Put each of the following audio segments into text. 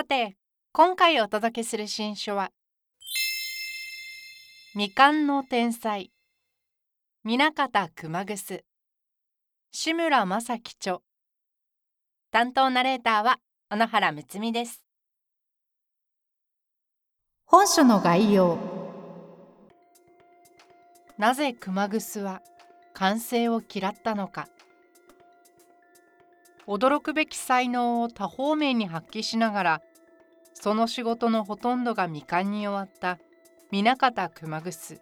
さて今回お届けする新書は未完の天才。南方熊楠。志村正樹著。担当ナレーターは小野原睦美です。本書の概要。なぜ熊楠は完成を嫌ったのか。驚くべき才能を多方面に発揮しながらその仕事のほとんどが未完に終わった。南方熊楠。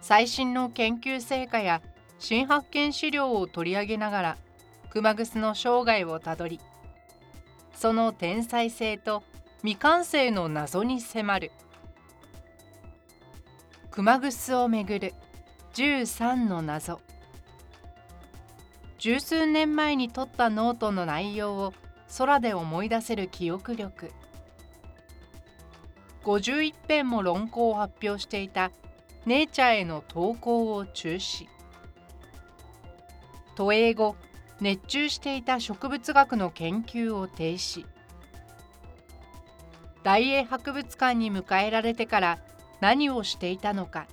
最新の研究成果や新発見資料を取り上げながら熊楠の生涯をたどりその天才性と未完成の謎に迫る。熊楠をめぐる13の謎。十数年前に取ったノートの内容を空で思い出せる記憶力。51編も論考を発表していたネイチャーへの投稿を中止。都営後熱中していた植物学の研究を停止。大英博物館に迎えられてから何をしていたのか。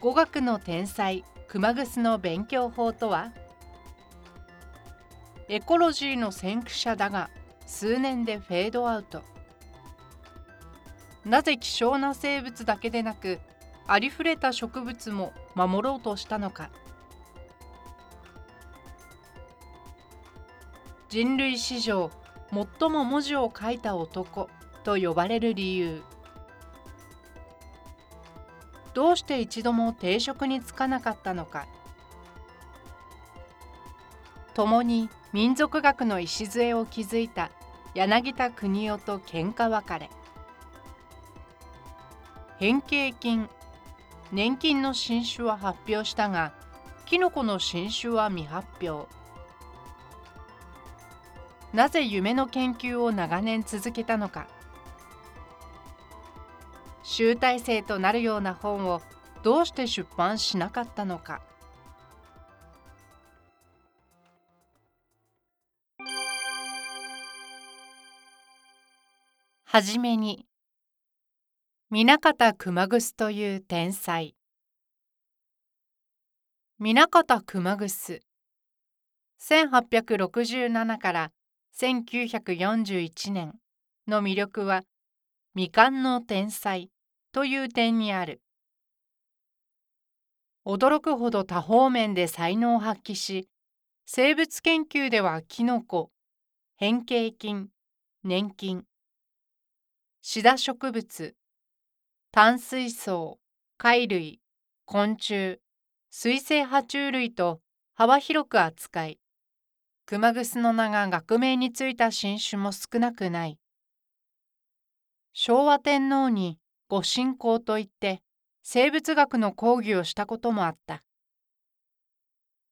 語学の天才熊楠の勉強法とは？エコロジーの先駆者だが数年でフェードアウト。なぜ希少な生物だけでなくありふれた植物も守ろうとしたのか。人類史上最も文字を書いた男と呼ばれる理由。どうして一度も定職に就かなかったのか。共に民族学の礎を築いた柳田国夫と喧嘩別れ。変形菌年金の新種は発表したがキノコの新種は未発表。なぜ夢の研究を長年続けたのか。集大成となるような本をどうして出版しなかったのか。はじめに南方熊楠という天才。南方熊楠1867から1941年の魅力は未完の天才という点にある。驚くほど多方面で才能を発揮し生物研究ではキノコ変形菌粘菌シダ植物淡水藻貝類昆虫水生爬虫類と幅広く扱い熊楠の名が学名についた新種も少なくない。昭和天皇にご神行といって生物学の講義をしたこともあった。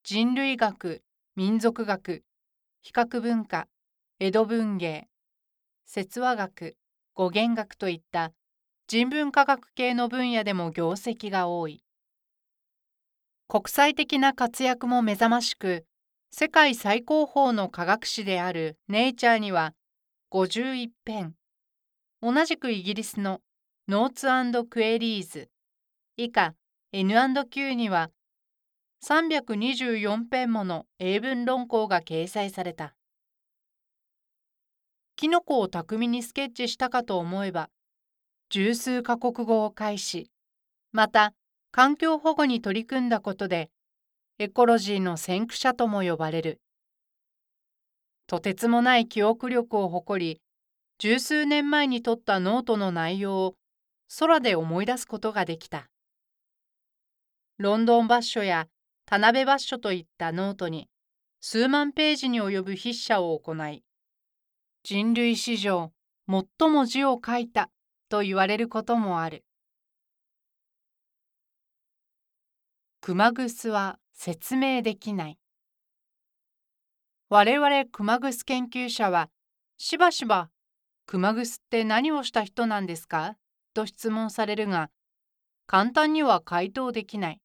人類学民族学比較文化江戸文芸説話学語源学といった人文科学系の分野でも業績が多い。国際的な活躍も目覚ましく世界最高峰の科学誌であるネイチャーには51編。同じくイギリスのノーツクエリーズ以下 N&Q には324編もの英文論考が掲載された。キノコを巧みにスケッチしたかと思えば十数カ国語を解しまた環境保護に取り組んだことでエコロジーの先駆者とも呼ばれる。とてつもない記憶力を誇り、十数年前に取ったノートの内容を空で思い出すことができた。ロンドンバッショや田辺バッショといったノートに数万ページに及ぶ筆者を行い、人類史上最も字を書いたと言われることもある。熊楠は説明できない。我々熊楠研究者はしばしば熊楠って何をした人なんですか？と質問されるが簡単には回答できない。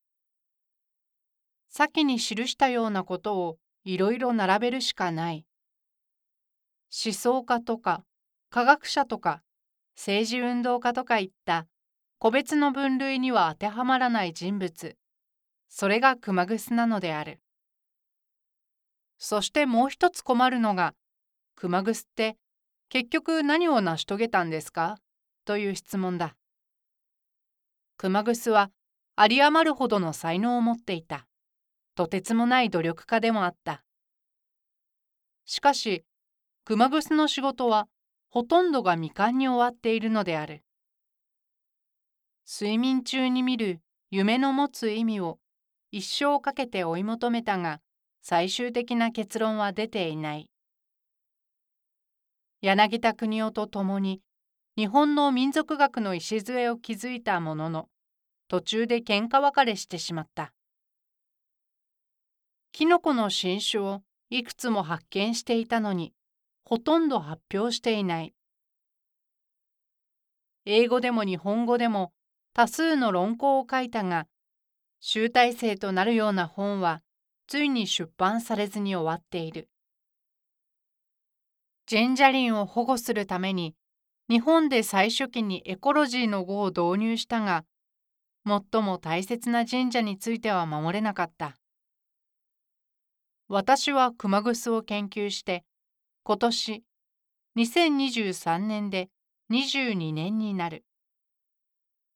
先に記したようなことをいろいろ並べるしかない。思想家とか科学者とか政治運動家とかいった個別の分類には当てはまらない人物。それが熊楠なのである。そしてもう一つ困るのが熊楠って結局何を成し遂げたんですか？という質問だ。熊楠は有り余るほどの才能を持っていた。とてつもない努力家でもあった。しかし熊楠の仕事はほとんどが未完に終わっているのである。睡眠中に見る夢の持つ意味を一生かけて追い求めたが最終的な結論は出ていない。柳田国夫と共に日本の民族学の礎を築いたものの途中で喧嘩別れしてしまった。キノコの新種をいくつも発見していたのにほとんど発表していない。英語でも日本語でも多数の論考を書いたが、集大成となるような本はついに出版されずに終わっている。ジェンジャリンを保護するために日本で最初期にエコロジーの語を導入したが、最も大切な神社については守れなかった。私は熊楠を研究して今年2023年で22年になる。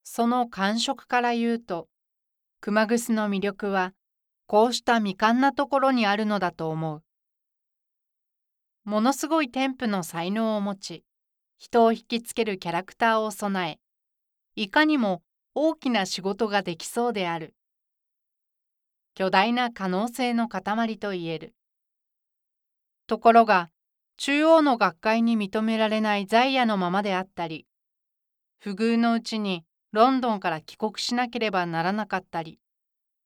その感触から言うと熊楠の魅力はこうした未完なところにあるのだと思う。ものすごい天賦の才能を持ち人を引きつけるキャラクターを備えいかにも大きな仕事ができそうである。巨大な可能性の塊と言える。ところが中央の学会に認められない在野のままであったり不遇のうちにロンドンから帰国しなければならなかったり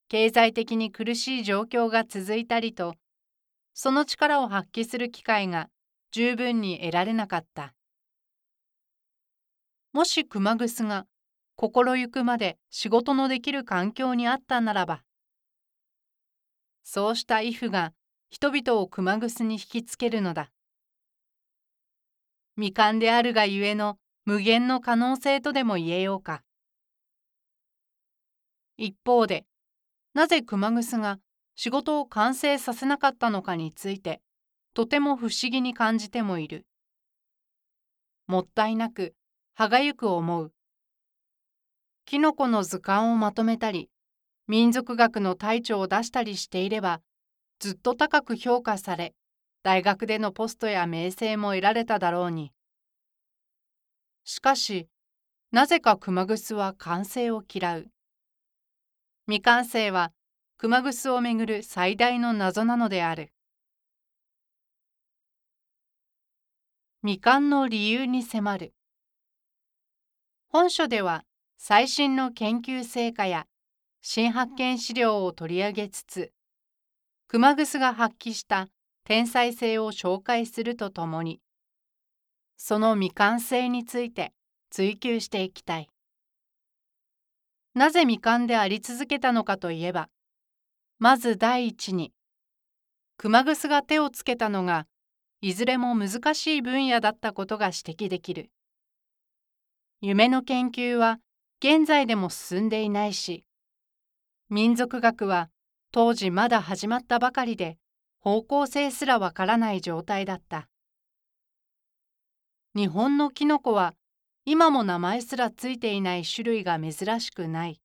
経済的に苦しい状況が続いたりとその力を発揮する機会が十分に得られなかった。もし熊楠が心ゆくまで仕事のできる環境にあったならばそうした畏怖が人々を熊楠に引きつけるのだ。未完であるがゆえの無限の可能性とでも言えようか。一方で、なぜ熊楠が仕事を完成させなかったのかについて、とても不思議に感じてもいる。もったいなく、歯がゆく思う。キノコの図鑑をまとめたり、民族学の隊長を出したりしていれば、ずっと高く評価され、大学でのポストや名声も得られただろうに。しかし、なぜか熊楠は完成を嫌う。未完成は熊楠をめぐる最大の謎なのである。未完の理由に迫る。本書では最新の研究成果や新発見資料を取り上げつつ熊楠が発揮した天才性を紹介するとともにその未完成について追求していきたいなぜ未完であり続けたのかといえばまず第一に熊楠が手をつけたのがいずれも難しい分野だったことが指摘できる夢の研究は現在でも進んでいないし民族学は当時まだ始まったばかりで方向性すらわからない状態だった。日本のキノコは今も名前すらついていない種類が珍しくない。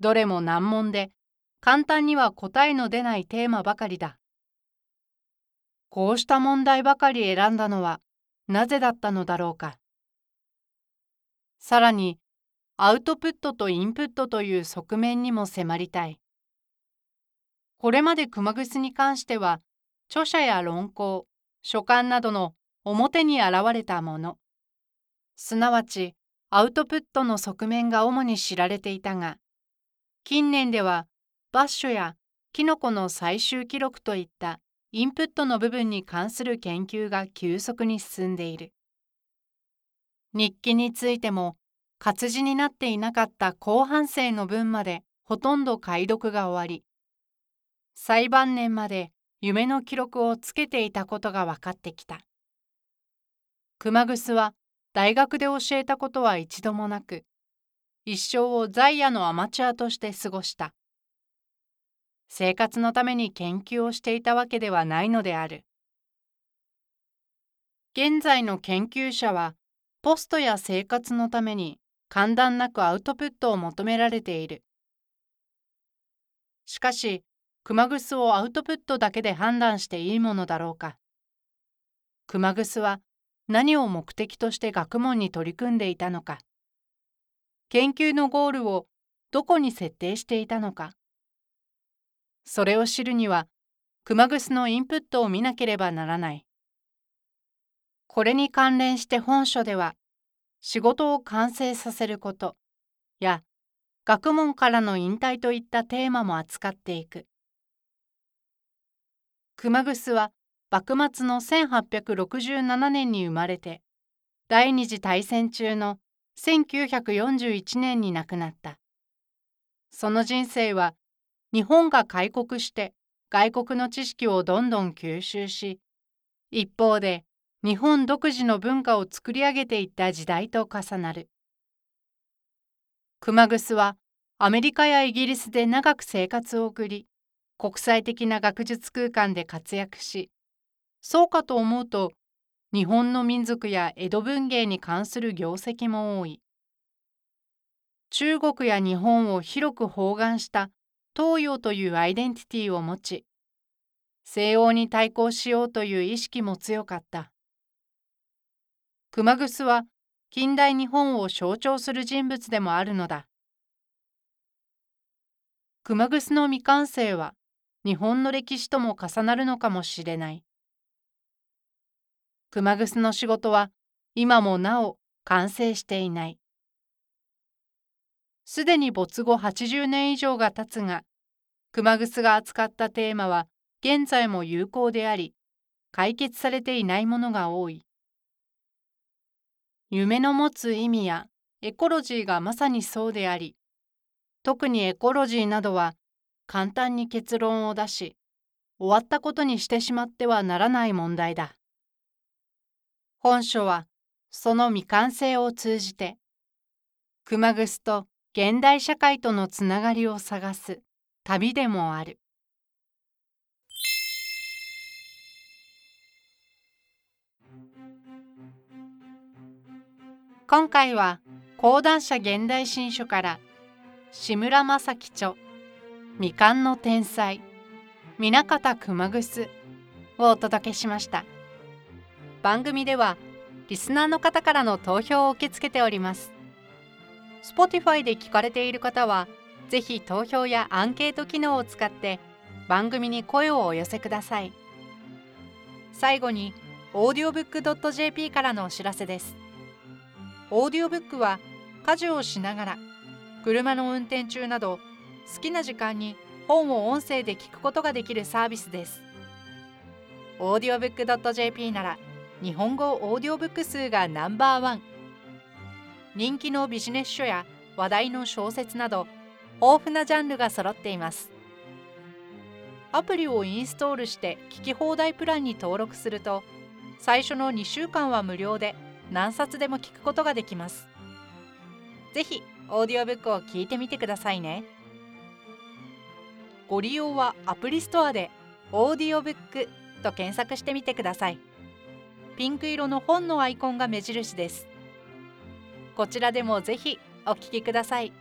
どれも難問で簡単には答えの出ないテーマばかりだ。こうした問題ばかり選んだのはなぜだったのだろうか。さらにアウトプットとインプットという側面にも迫りたい。これまで熊楠に関しては著者や論考書簡などの表に現れたもの。すなわちアウトプットの側面が主に知られていたが近年ではバッシュやキノコの最終記録といったインプットの部分に関する研究が急速に進んでいる。日記についても活字になっていなかった後半生の文までほとんど解読が終わり最晩年まで夢の記録をつけていたことが分かってきた。熊楠は大学で教えたことは一度もなく一生を在野のアマチュアとして過ごした。生活のために研究をしていたわけではないのである。現在の研究者はポストや生活のために間断なくアウトプットを求められている。しかし熊楠をアウトプットだけで判断していいものだろうか。熊楠は何を目的として学問に取り組んでいたのか。研究のゴールをどこに設定していたのか。それを知るには熊楠のインプットを見なければならない。これに関連して本書では仕事を完成させることや学問からの引退といったテーマも扱っていく。熊楠は幕末の1867年に生まれて第二次大戦中の1941年に亡くなった。その人生は日本が開国して外国の知識をどんどん吸収し一方で日本独自の文化を作り上げていった時代と重なる。熊楠はアメリカやイギリスで長く生活を送り国際的な学術空間で活躍しそうかと思うと日本の民族や江戸文芸に関する業績も多い。中国や日本を広く包含した東洋というアイデンティティを持ち西欧に対抗しようという意識も強かった。熊楠は近代日本を象徴する人物でもあるのだ。熊楠の未完成は日本の歴史とも重なるのかもしれない。熊楠の仕事は今もなお完成していない。すでに没後80年以上が経つが、熊楠が扱ったテーマは現在も有効であり、解決されていないものが多い。夢の持つ意味やエコロジーがまさにそうであり、特にエコロジーなどは簡単に結論を出し終わったことにしてしまってはならない問題だ。本書はその未完成を通じて熊楠と現代社会とのつながりを探す旅でもある。今回は講談社現代新書から志村正樹著未完の天才南方熊楠をお届けしました番組ではリスナーの方からの投票を受け付けております。Spotify で聞かれている方はぜひ投票やアンケート機能を使って番組に声をお寄せください。最後に audiobook.jp からのお知らせです。オーディオブックは家事をしながら車の運転中など好きな時間に本を音声で聞くことができるサービスです。audiobook.jp なら日本語オーディオブック数がナンバーワン。人気のビジネス書や話題の小説など豊富なジャンルが揃っています。アプリをインストールして聞き放題プランに登録すると最初の2週間は無料で何冊でも聞くことができます。ぜひオーディオブックを聞いてみてくださいね。ご利用はアプリストアで「オーディオブック」と検索してみてくださいピンク色の本のアイコンが目印です。こちらでもぜひお聞きください。